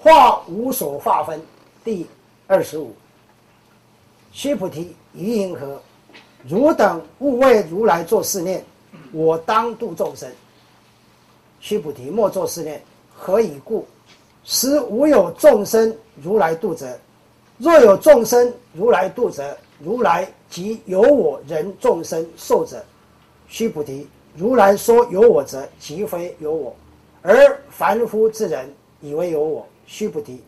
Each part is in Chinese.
化无所化分，第二十五。须菩提，于银河，汝等勿为如来作是念：我当度众生。须菩提，莫作是念。何以故？实无有众生如来度者。若有众生如来度者，如来即有我人众生寿者。须菩提，如来说有我者，即非有我，而凡夫之人以为有我。须菩提，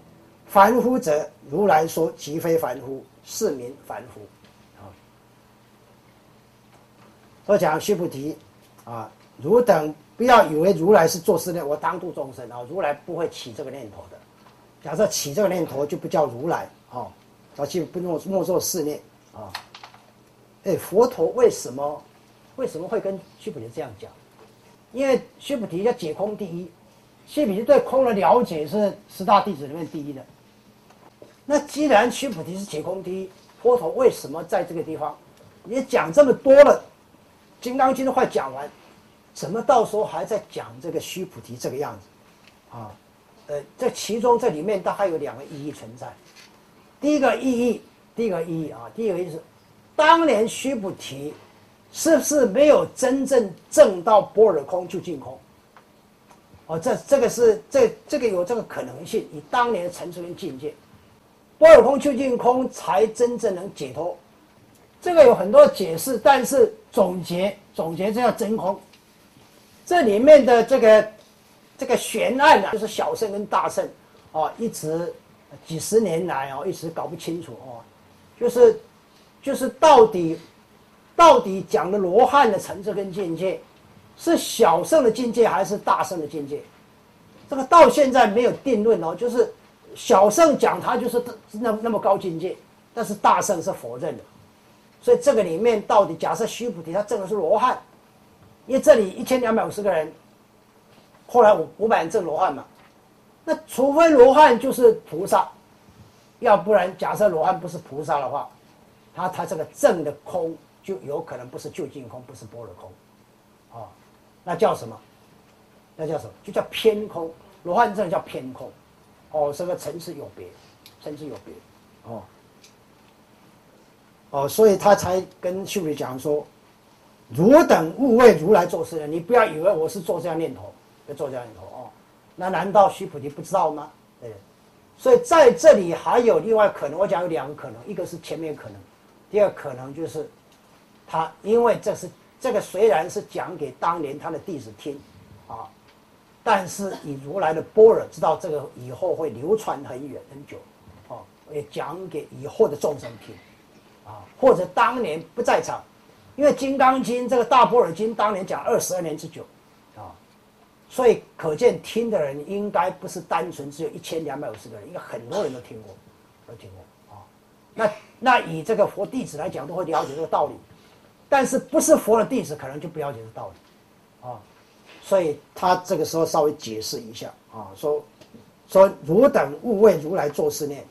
凡夫者，如来说即非凡夫，是名凡夫。啊，我讲须菩提，啊，汝等不要以为如来是做事念，我当度众生啊，如来不会起这个念头的。假设起这个念头，就不叫如来。啊，早期不莫莫做试念啊！哎，佛陀为什么为什么会跟须菩提这样讲？因为须菩提要解空第一，须菩提对空的了解是十大弟子里面第一的。那既然须菩提是解空第一，佛陀为什么在这个地方？你讲这么多了，《金刚经》都快讲完，怎么到时候还在讲这个须菩提这个样子？啊，呃，这其中这里面大概有两个意义存在。第一个意义，第一个意义啊，第一个意思，当年须菩提是不是没有真正证到般若空就净空？哦，这这个是这这个有这个可能性。以当年的层次跟境界，波尔空就净空才真正能解脱。这个有很多解释，但是总结总结这叫真空。这里面的这个这个悬案呢，就是小圣跟大圣啊，一直。几十年来哦，一直搞不清楚哦，就是，就是到底，到底讲的罗汉的层次跟境界，是小圣的境界还是大圣的境界？这个到现在没有定论哦。就是小圣讲他就是那那么高境界，但是大圣是否认的。所以这个里面到底假设须菩提他证的是罗汉，因为这里一千两百五十个人，后来五五百人证罗汉嘛。那除非罗汉就是菩萨，要不然假设罗汉不是菩萨的话，他他这个正的空就有可能不是究竟空，不是般若空，啊，那叫什么？那叫什么？就叫偏空。罗汉证叫偏空，哦，这个层次有别，层次有别，哦，哦，所以他才跟秀女讲说：“汝等勿为如来做事的，你不要以为我是做这样念头，要做这样念头哦。”那难道须菩提不知道吗？对，所以在这里还有另外可能，我讲有两个可能，一个是前面可能，第二可能就是他因为这是这个虽然是讲给当年他的弟子听，啊，但是以如来的般若知道这个以后会流传很远很久，啊，也讲给以后的众生听，啊，或者当年不在场，因为《金刚经》这个大般若经当年讲二十二年之久。啊所以可见听的人应该不是单纯只有一千两百五十个人，应该很多人都听过，都听过啊。那那以这个佛弟子来讲，都会了解这个道理，但是不是佛的弟子可能就不了解这道理啊。所以他这个时候稍微解释一下啊，说说汝等勿为如来作是念，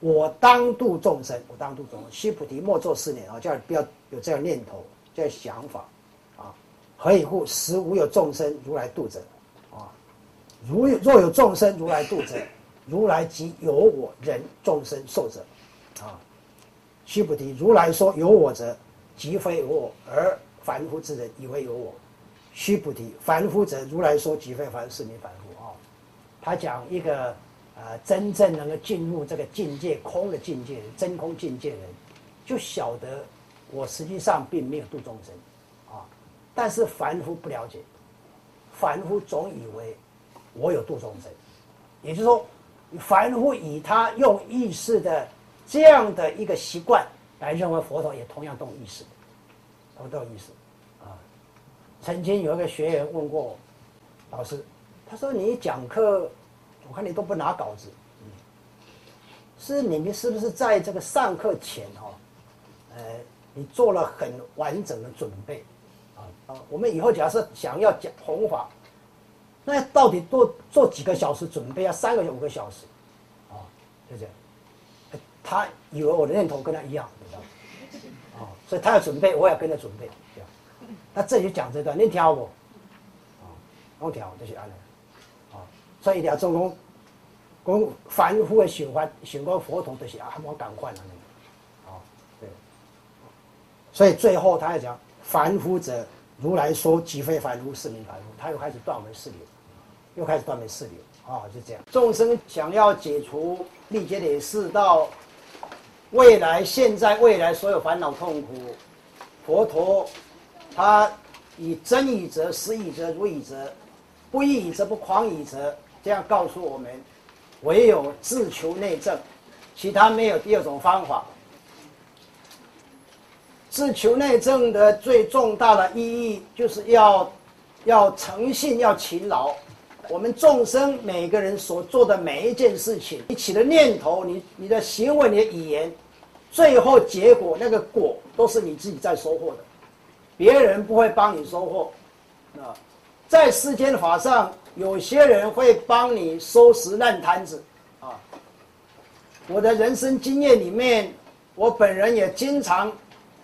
我当度众生，我当度众生。须菩提莫作是念啊，叫你不要有这样念头，这样想法啊。何以故？实无有众生如来度者。啊如有若有众生如来度者，如来即有我人众生寿者，啊，须菩提，如来说有我者，即非有我，而凡夫之人以为有我。须菩提，凡夫者，如来说即非凡，是名凡夫啊。他讲一个呃，真正能够进入这个境界空的境界，真空境界的人，就晓得我实际上并没有度众生，啊，但是凡夫不了解，凡夫总以为。我有度众生，也就是说，凡夫以他用意识的这样的一个习惯来认为佛陀也同样动意识，同动意识啊。曾经有一个学员问过我老师，他说：“你讲课，我看你都不拿稿子，嗯是你们是不是在这个上课前哦，呃，你做了很完整的准备啊？啊，我们以后假设想要讲弘法。”那到底多做几个小时准备啊？三个五个小时，啊，就这样。他以为我的念头跟他一样，你知道吗？啊，所以他要准备，我也跟着准备，这样。那这就讲这段，你听我，啊，我听就是安了，啊，所以一定要做功，讲凡夫的想法，想讲佛陀就是啊，我赶快了那个，哦，对，所以最后他要讲，凡夫者，如来说即非凡夫，是名凡夫。他又开始断为四流，又开始断为四流，啊，就这样。众生想要解除历劫的四道，未来、现在、未来所有烦恼痛苦，佛陀他以真以则、实以则、如以则，不义则不狂以则，这样告诉我们。唯有自求内证，其他没有第二种方法。自求内证的最重大的意义，就是要要诚信，要勤劳。我们众生每个人所做的每一件事情，你起的念头，你你的行为，你的语言，最后结果那个果，都是你自己在收获的，别人不会帮你收获。啊，在世间法上。有些人会帮你收拾烂摊子，啊！我的人生经验里面，我本人也经常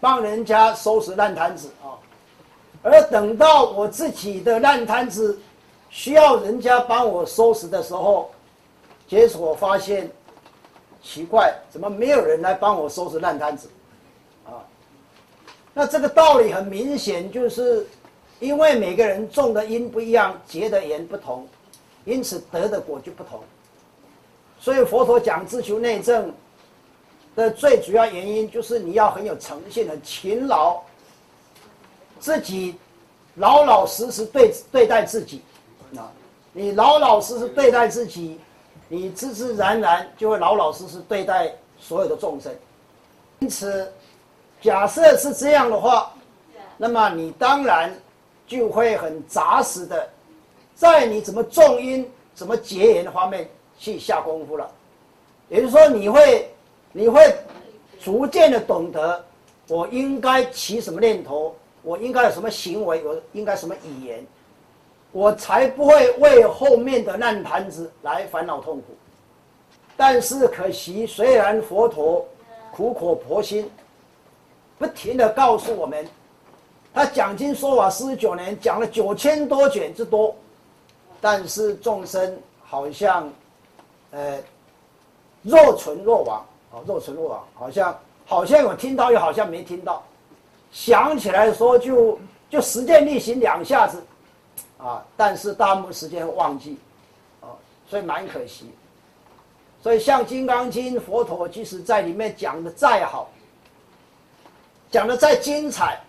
帮人家收拾烂摊子啊。而等到我自己的烂摊子需要人家帮我收拾的时候，结果发现奇怪，怎么没有人来帮我收拾烂摊子？啊！那这个道理很明显，就是。因为每个人种的因不一样，结的缘不同，因此得的果就不同。所以佛陀讲自求内证的最主要原因，就是你要很有诚信、很勤劳，自己老老实实对对待自己。啊，你老老实实对待自己，你自自然然就会老老实实对待所有的众生。因此，假设是这样的话，那么你当然。就会很扎实的，在你怎么重音、怎么结缘的方面去下功夫了。也就是说，你会，你会逐渐的懂得，我应该起什么念头，我应该有什么行为，我应该什么语言，我才不会为后面的烂摊子来烦恼痛苦。但是可惜，虽然佛陀苦口婆心，不停的告诉我们。他讲经说法四十九年，讲了九千多卷之多，但是众生好像，呃，若存若亡，啊，若存若亡，好像好像有听到，又好像没听到，想起来说就就实践力行两下子，啊，但是大部分时间忘记，啊，所以蛮可惜。所以像《金刚经》，佛陀即使在里面讲的再好，讲的再精彩。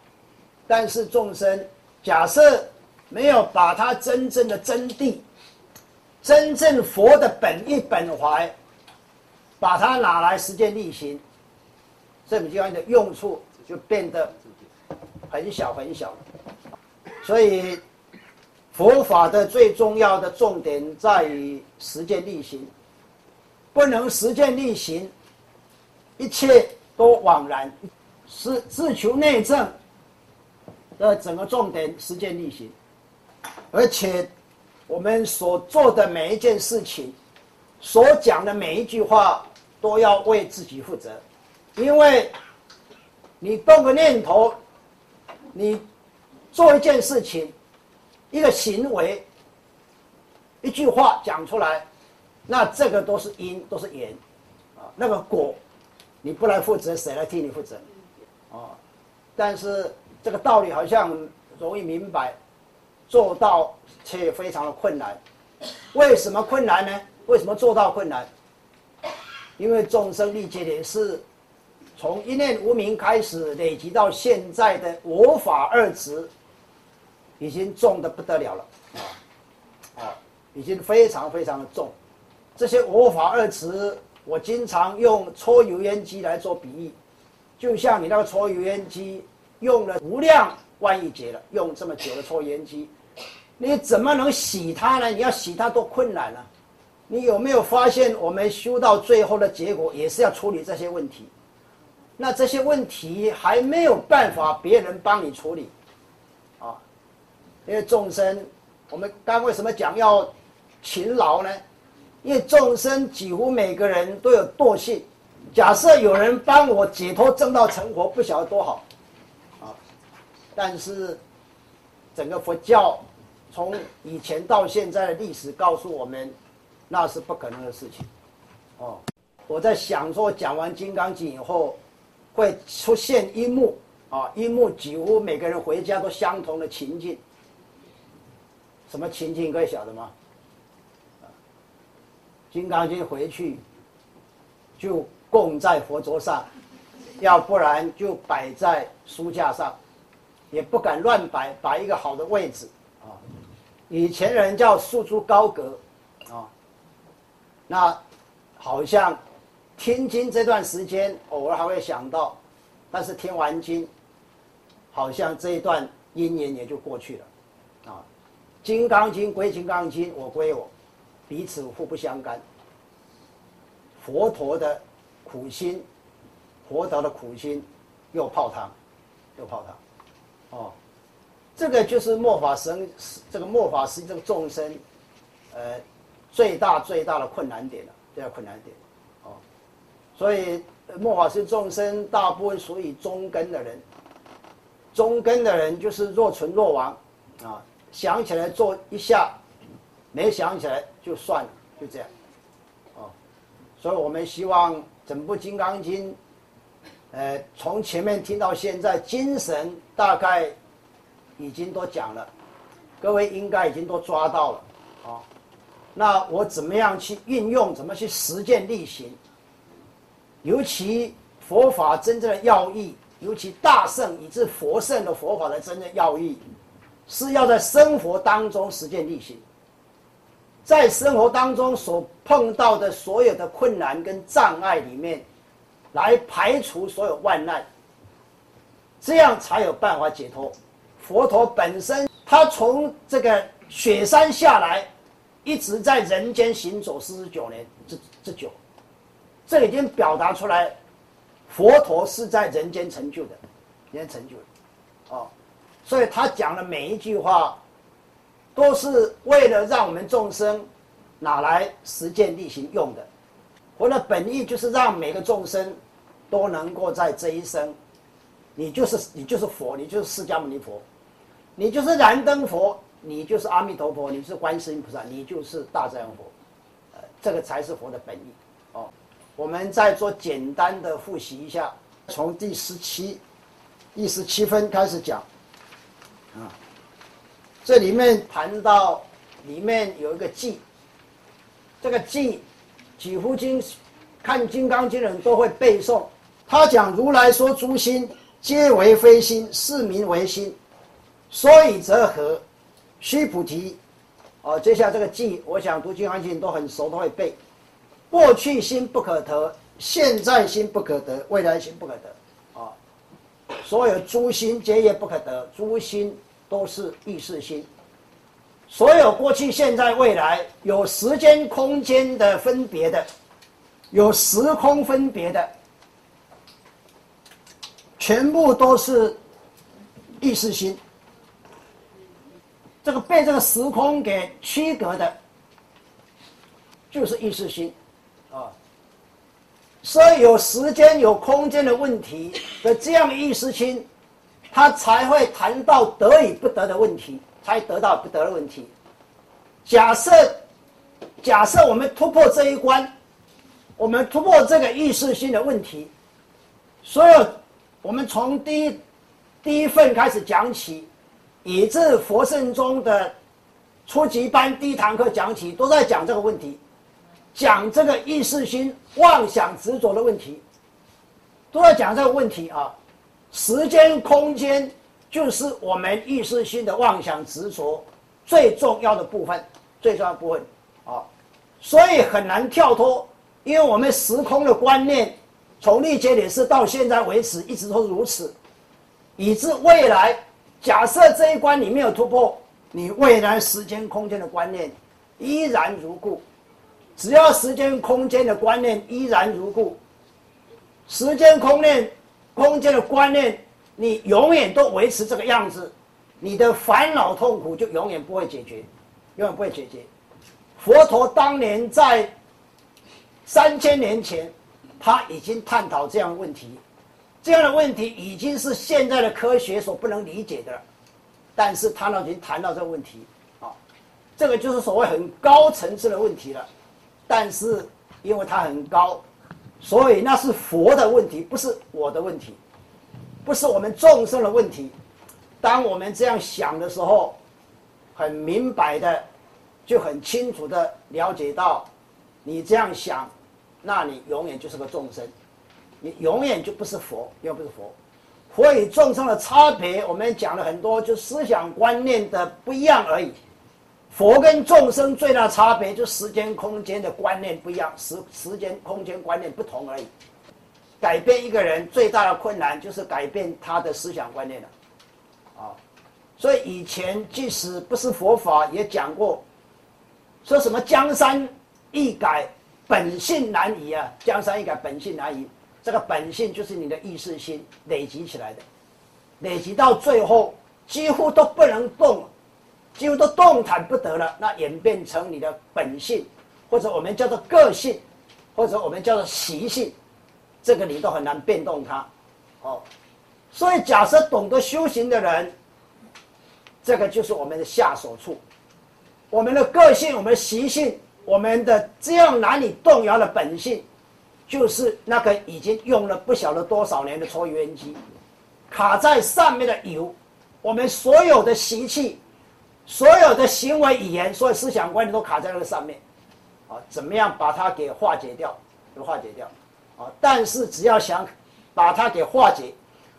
但是众生，假设没有把它真正的真谛、真正佛的本意本怀，把它拿来实践力行，这本经的用处就变得很小很小。所以佛法的最重要的重点在于实践力行，不能实践力行，一切都枉然，是自求内证。的整个重点实践力行，而且我们所做的每一件事情，所讲的每一句话，都要为自己负责，因为你动个念头，你做一件事情，一个行为，一句话讲出来，那这个都是因，都是缘，啊，那个果，你不来负责，谁来替你负责？啊，但是。这个道理好像容易明白，做到却非常的困难。为什么困难呢？为什么做到困难？因为众生历劫的是从一念无明开始累积到现在的我法二执，已经重的不得了了啊啊，已经非常非常的重。这些我法二执，我经常用搓油烟机来做比喻，就像你那个搓油烟机。用了无量万亿劫了，用这么久的抽烟机，你怎么能洗它呢？你要洗它多困难啊！你有没有发现，我们修到最后的结果也是要处理这些问题？那这些问题还没有办法别人帮你处理，因为众生，我们刚为什么讲要勤劳呢？因为众生几乎每个人都有惰性，假设有人帮我解脱正道成佛，不晓得多好啊。但是，整个佛教从以前到现在的历史告诉我们，那是不可能的事情。哦，我在想说，讲完《金刚经》以后，会出现一幕啊，一幕几乎每个人回家都相同的情境。什么情境？各位晓得吗？《金刚经》回去就供在佛桌上，要不然就摆在书架上，也不敢乱摆，摆一个好的位置啊。以前人叫束诸高阁啊，那好像听经这段时间偶尔还会想到，但是听完经，好像这一段因缘也就过去了啊。《金刚经》归《金刚经》，我归我。彼此互不相干。佛陀的苦心，佛陀的苦心，又泡汤，又泡汤，哦，这个就是末法生，这个末法师这个众生，呃，最大最大的困难点了，最大困难点，哦，所以末法师众生大部分属于中根的人，中根的人就是若存若亡，啊，想起来做一下。没想起来就算了，就这样，哦，所以我们希望整部《金刚经》，呃，从前面听到现在，精神大概已经都讲了，各位应该已经都抓到了，啊，那我怎么样去运用，怎么去实践力行？尤其佛法真正的要义，尤其大圣以至佛圣的佛法的真正要义，是要在生活当中实践力行。在生活当中所碰到的所有的困难跟障碍里面，来排除所有万难，这样才有办法解脱。佛陀本身，他从这个雪山下来，一直在人间行走四十九年，这这久，这已经表达出来，佛陀是在人间成就的，人间成就的，所以他讲的每一句话。都是为了让我们众生拿来实践力行用的。佛的本意就是让每个众生都能够在这一生，你就是你就是佛，你就是释迦牟尼佛，你就是燃灯佛，你就是阿弥陀佛，你是观世音菩萨，你就是大自然佛，呃，这个才是佛的本意。哦，我们再做简单的复习一下，从第十七、第十七分开始讲，啊。这里面谈到，里面有一个记，这个记，几乎经看《金刚经》的人都会背诵。他讲如来说诸心皆为非心，是名为心。所以则何？须菩提，哦，接下来这个记，我想读《金刚经》都很熟，都会背。过去心不可得，现在心不可得，未来心不可得。所有诸心皆业不可得，诸心。都是意识心，所有过去、现在、未来有时间、空间的分别的，有时空分别的，全部都是意识心。这个被这个时空给区隔的，就是意识心，所以有时间、有空间的问题的这样的意识心。他才会谈到得与不得的问题，才得到不得的问题。假设，假设我们突破这一关，我们突破这个意识性的问题，所有我们从第一第一份开始讲起，以至佛圣中的初级班第一堂课讲起，都在讲这个问题，讲这个意识心妄想执着的问题，都在讲这个问题啊。时间、空间就是我们意识心的妄想执着最重要的部分，最重要部分。啊，所以很难跳脱，因为我们时空的观念从历劫点是到现在为止一直都如此，以致未来假设这一关你没有突破，你未来时间、空间的观念依然如故，只要时间、空间的观念依然如故，时间、空间。空间的观念，你永远都维持这个样子，你的烦恼痛苦就永远不会解决，永远不会解决。佛陀当年在三千年前，他已经探讨这样的问题，这样的问题已经是现在的科学所不能理解的了。但是他呢已经谈到这个问题，啊，这个就是所谓很高层次的问题了。但是因为它很高，所以那是佛的问题，不是我的问题，不是我们众生的问题。当我们这样想的时候，很明白的，就很清楚的了解到，你这样想，那你永远就是个众生，你永远就不是佛，又不是佛。佛与众生的差别，我们讲了很多，就思想观念的不一样而已。佛跟众生最大差别，就时间空间的观念不一样，时时间空间观念不同而已。改变一个人最大的困难，就是改变他的思想观念了。啊，所以以前即使不是佛法，也讲过，说什么江山易改，本性难移啊。江山易改，本性难移。这个本性就是你的意识心累积起来的，累积到最后几乎都不能动，几乎都动弹不得了。那演变成你的本性，或者我们叫做个性，或者我们叫做习性，这个你都很难变动它。哦，所以假设懂得修行的人，这个就是我们的下手处，我们的个性、我们的习性、我们的这样难以动摇的本性。就是那个已经用了不晓得多少年的抽油烟机，卡在上面的油，我们所有的习气，所有的行为语言，所有思想观念都卡在那个上面，啊，怎么样把它给化解掉？给化解掉，啊，但是只要想把它给化解，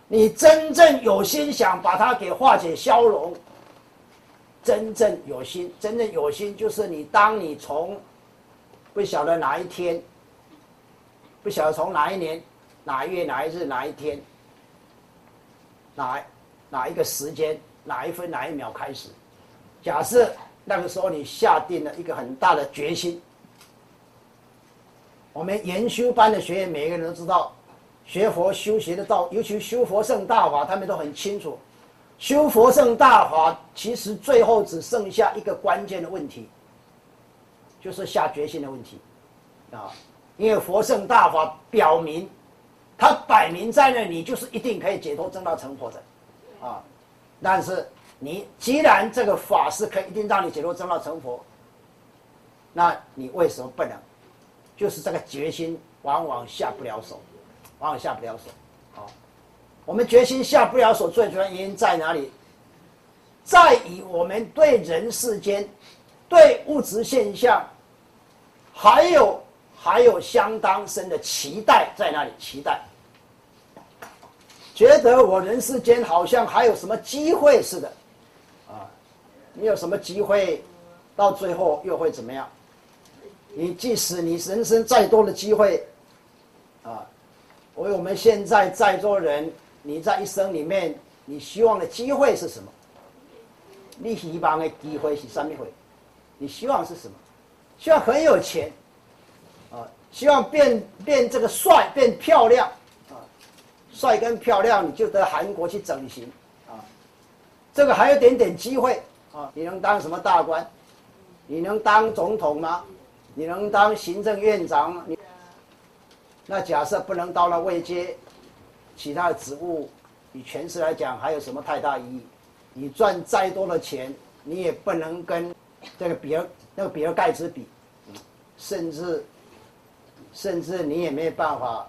你真正有心想把它给化解消融，真正有心，真正有心就是你，当你从不晓得哪一天。不晓得从哪一年、哪一月、哪一日、哪一天、哪哪一个时间、哪一分、哪一秒开始，假设那个时候你下定了一个很大的决心。我们研修班的学员，每个人都知道，学佛修学的道，尤其修佛圣大法，他们都很清楚，修佛圣大法其实最后只剩下一个关键的问题，就是下决心的问题，啊。因为佛圣大法表明，他摆明在那里，就是一定可以解脱正道成佛的，啊！但是你既然这个法师可以一定让你解脱正道成佛，那你为什么不能？就是这个决心往往下不了手，往往下不了手。啊，我们决心下不了手，最主要原因在哪里？在于我们对人世间、对物质现象，还有。还有相当深的期待在那里，期待，觉得我人世间好像还有什么机会似的，你有什么机会，到最后又会怎么样？你即使你人生再多的机会，啊，为我们现在在座人，你在一生里面，你希望的机会是什么？你希望的机会是什么会？你希望是什么？希望很有钱。啊希望变变这个帅变漂亮啊，帅跟漂亮你就得韩国去整形啊，这个还有点点机会啊，你能当什么大官？你能当总统吗？你能当行政院长吗？你那假设不能到了位阶，其他的职务，以权势来讲还有什么太大意义？你赚再多的钱，你也不能跟这个比尔那个比尔盖茨比，甚至。甚至你也没有办法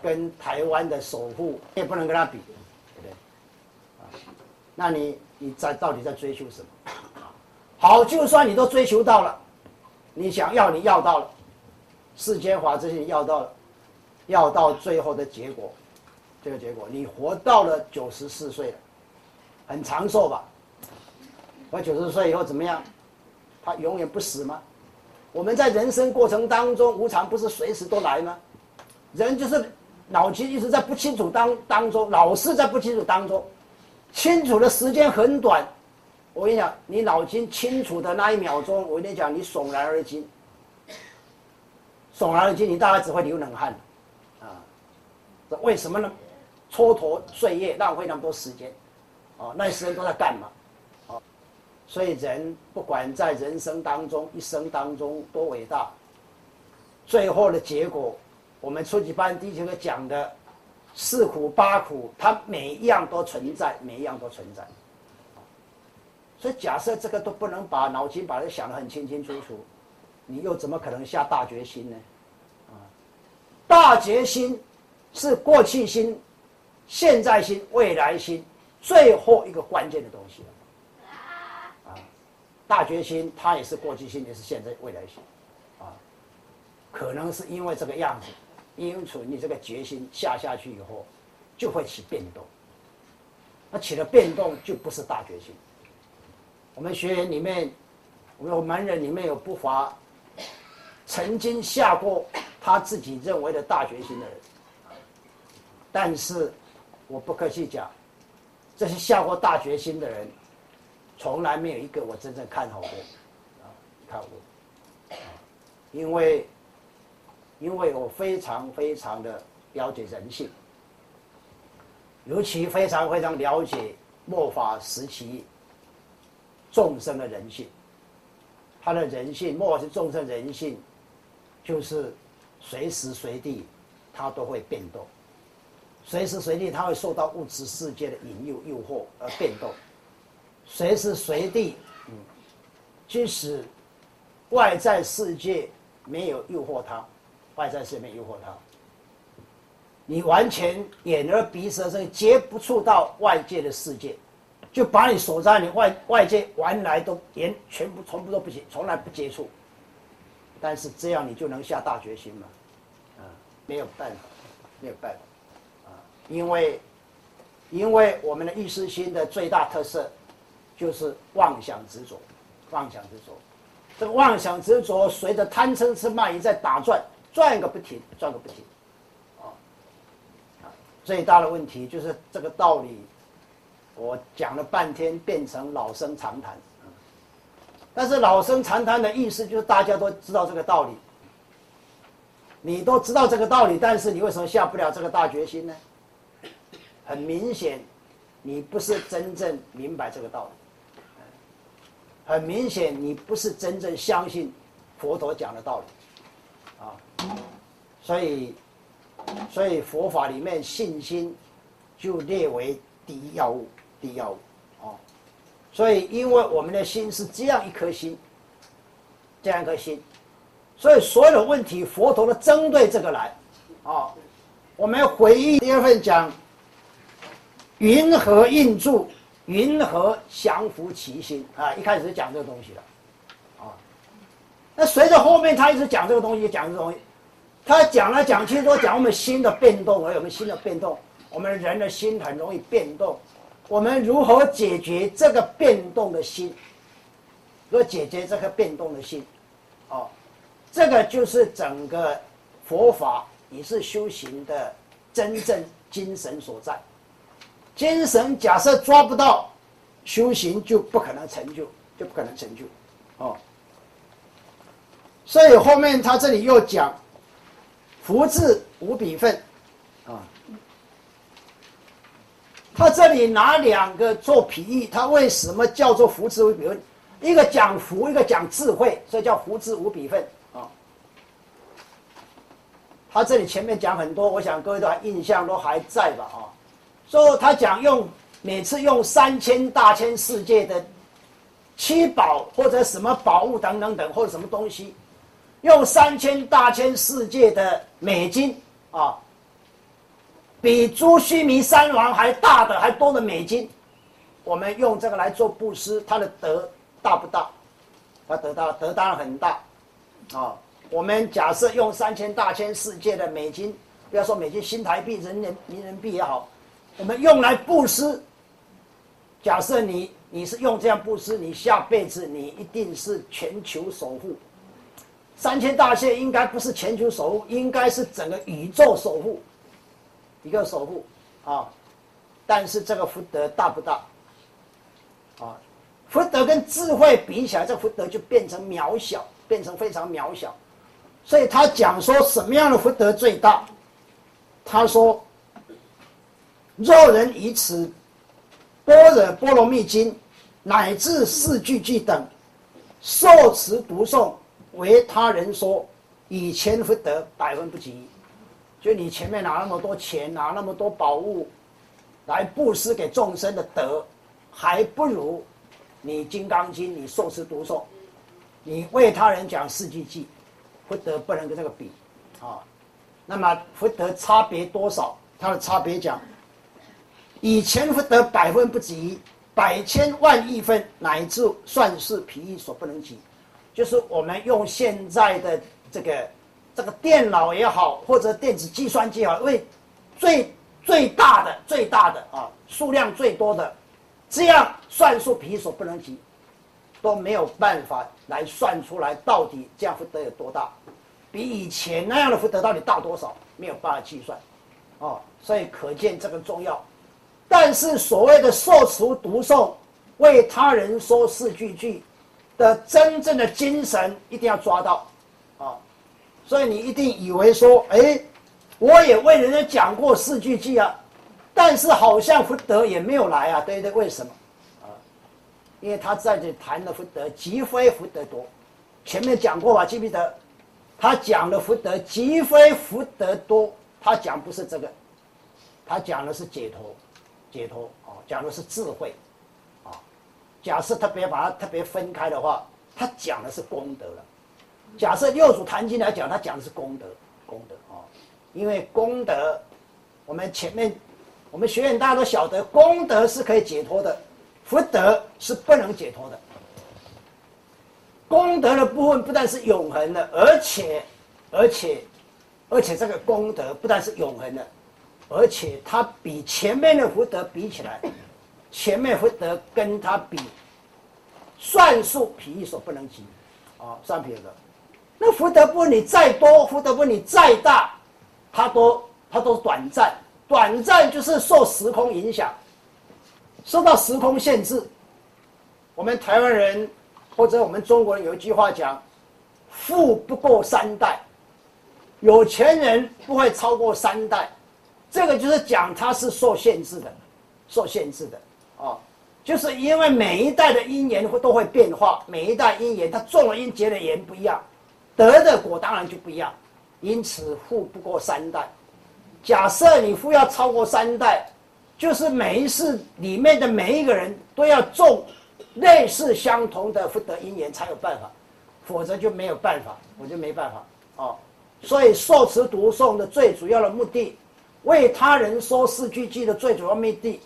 跟台湾的首富，你也不能跟他比，那你你在到底在追求什么？好，就算你都追求到了，你想要你要到了，世间法这些要到了，要到最后的结果，这个结果，你活到了九十四岁了，很长寿吧？我九十岁以后怎么样？他永远不死吗？我们在人生过程当中，无常不是随时都来吗？人就是脑筋一直在不清楚当当中，老是在不清楚当中，清楚的时间很短。我跟你讲，你脑筋清楚的那一秒钟，我跟你讲，你悚然而惊，悚然而惊，你大概只会流冷汗，啊，这为什么呢？蹉跎岁月，浪费那么多时间，哦，那些时间都在干嘛？啊所以人不管在人生当中一生当中多伟大，最后的结果，我们初级班第一节课讲的四苦八苦，它每一样都存在，每一样都存在。所以假设这个都不能把脑筋把它想得很清清楚楚，你又怎么可能下大决心呢？啊，大决心是过去心、现在心、未来心最后一个关键的东西了啊，大决心它也是过去心，也是现在未来心，啊，可能是因为这个样子，因此你这个决心下下去以后，就会起变动。那起了变动，就不是大决心。我们学员里面，我们门人里面有不乏曾经下过他自己认为的大决心的人，但是我不客气讲，这些下过大决心的人，从来没有一个我真正看好过，啊，看过，因为因为我非常非常的了解人性，尤其非常非常了解末法时期。众生的人性，他的人性，莫是众生人性，就是随时随地他都会变动，随时随地他会受到物质世界的引诱诱惑而变动，随时随地，嗯，即使外在世界没有诱惑他，外在世界诱惑他，你完全眼耳鼻舌身接不触到外界的世界。就把你锁在你外外界，原来都连全部从不都不接，从来不接触。但是这样你就能下大决心吗？啊，没有办法，没有办法，啊，因为，因为我们的意识心的最大特色，就是妄想执着，妄想执着，这个妄想执着随着贪嗔痴慢疑在打转，转个不停，转个不停，啊，啊，最大的问题就是这个道理。我讲了半天，变成老生常谈，但是老生常谈的意思就是大家都知道这个道理，你都知道这个道理，但是你为什么下不了这个大决心呢？很明显，你不是真正明白这个道理，很明显，你不是真正相信佛陀讲的道理，所以，所以佛法里面信心就列为第一要务。第一要务，哦，所以因为我们的心是这样一颗心，这样一颗心，所以所有的问题，佛陀都针对这个来，哦，我们回忆第二份讲，云何应住，云何降伏其心啊？一开始讲这个东西的，啊，那随着后面他一直讲这个东西，讲这个东西，他讲来讲去都讲我们心的变动，而我们心的变动，我们人的心很容易变动。我们如何解决这个变动的心？如何解决这个变动的心？哦，这个就是整个佛法也是修行的真正精神所在。精神假设抓不到，修行就不可能成就，就不可能成就。哦，所以后面他这里又讲福字无比分，啊。他这里拿两个做比喻，他为什么叫做福字无比分？一个讲福，一个讲智慧，所以叫福字无比分啊。他这里前面讲很多，我想各位都还印象都还在吧啊。说他讲用每次用三千大千世界的七宝或者什么宝物等等等或者什么东西，用三千大千世界的美金啊。比朱须弥三王还大的、还多的美金，我们用这个来做布施，它的德大不大？它得到得当然很大，啊！我们假设用三千大千世界的美金，不要说美金，新台币、人人民人币也好，我们用来布施。假设你你是用这样布施，你下辈子你一定是全球首富。三千大千应该不是全球首富，应该是整个宇宙首富。一个守护啊，但是这个福德大不大？啊，福德跟智慧比起来，这福德就变成渺小，变成非常渺小。所以他讲说什么样的福德最大？他说：若人以此般若波罗蜜经乃至四句句等受持读诵，为他人说，以前福德百分不及。就你前面拿那么多钱，拿那么多宝物，来布施给众生的德，还不如你《金刚经》你受持读诵，你为他人讲四句偈，福德不能跟这个比，啊，那么福德差别多少？它的差别讲，以前福德百分不及，百千万亿分，乃至算是皮衣所不能及，就是我们用现在的这个这个电脑也好，或者电子计算机也好，为最最大的最大的啊数量最多的，这样算术皮所不能及，都没有办法来算出来到底这样福德有多大，比以前那样的福德到底大多少，没有办法计算，哦，所以可见这个重要。但是所谓的受持读诵，为他人说四句句的真正的精神，一定要抓到，啊，所以你一定以为说，哎，我也为人家讲过四句偈啊，但是好像福德也没有来啊，对对？为什么？啊，因为他在这谈的福德，极非福德多，前面讲过吧？记不记得？他讲的福德，极非福德多，他讲不是这个，他讲的是解脱。解脱啊，讲的是智慧，假设特别把它特别分开的话，他讲的是功德了。假设六祖坛经来讲，他讲的是功德，功德啊，因为功德，我们前面我们学院大家都晓得，功德是可以解脱的，福德是不能解脱的。功德的部分不但是永恒的，而且而且而且这个功德不但是永恒的。而且它比前面的福德比起来，前面福德跟他比，算术比所不能及，啊，算比的。那福德不你再多，福德不你再大，它都它都短暂，短暂就是受时空影响，受到时空限制。我们台湾人或者我们中国人有一句话讲：富不过三代，有钱人不会超过三代。这个就是讲它是受限制的，受限制的，就是因为每一代的因缘会都会变化，每一代因缘它种了因结的缘不一样，得的果当然就不一样，因此富不过三代。假设你富要超过三代，就是每一世里面的每一个人都要种类似相同的福德因缘才有办法，否则就没有办法，我就没办法哦。所以受持读诵的最主要的目的。为他人说四句偈的最主要目的，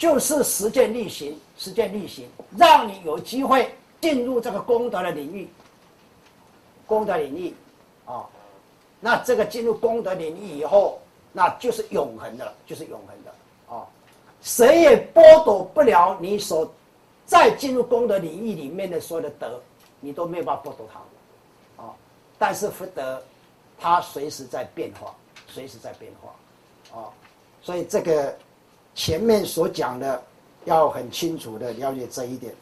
就是实践力行，实践力行，让你有机会进入这个功德的领域。功德领域，啊，那这个进入功德领域以后，那就是永恒的，就是永恒的，啊，谁也剥夺不了你所再进入功德领域里面的所有的德，你都没有办法剥夺它，啊，但是福德，它随时在变化，随时在变化。啊，所以这个前面所讲的，要很清楚的了解这一点。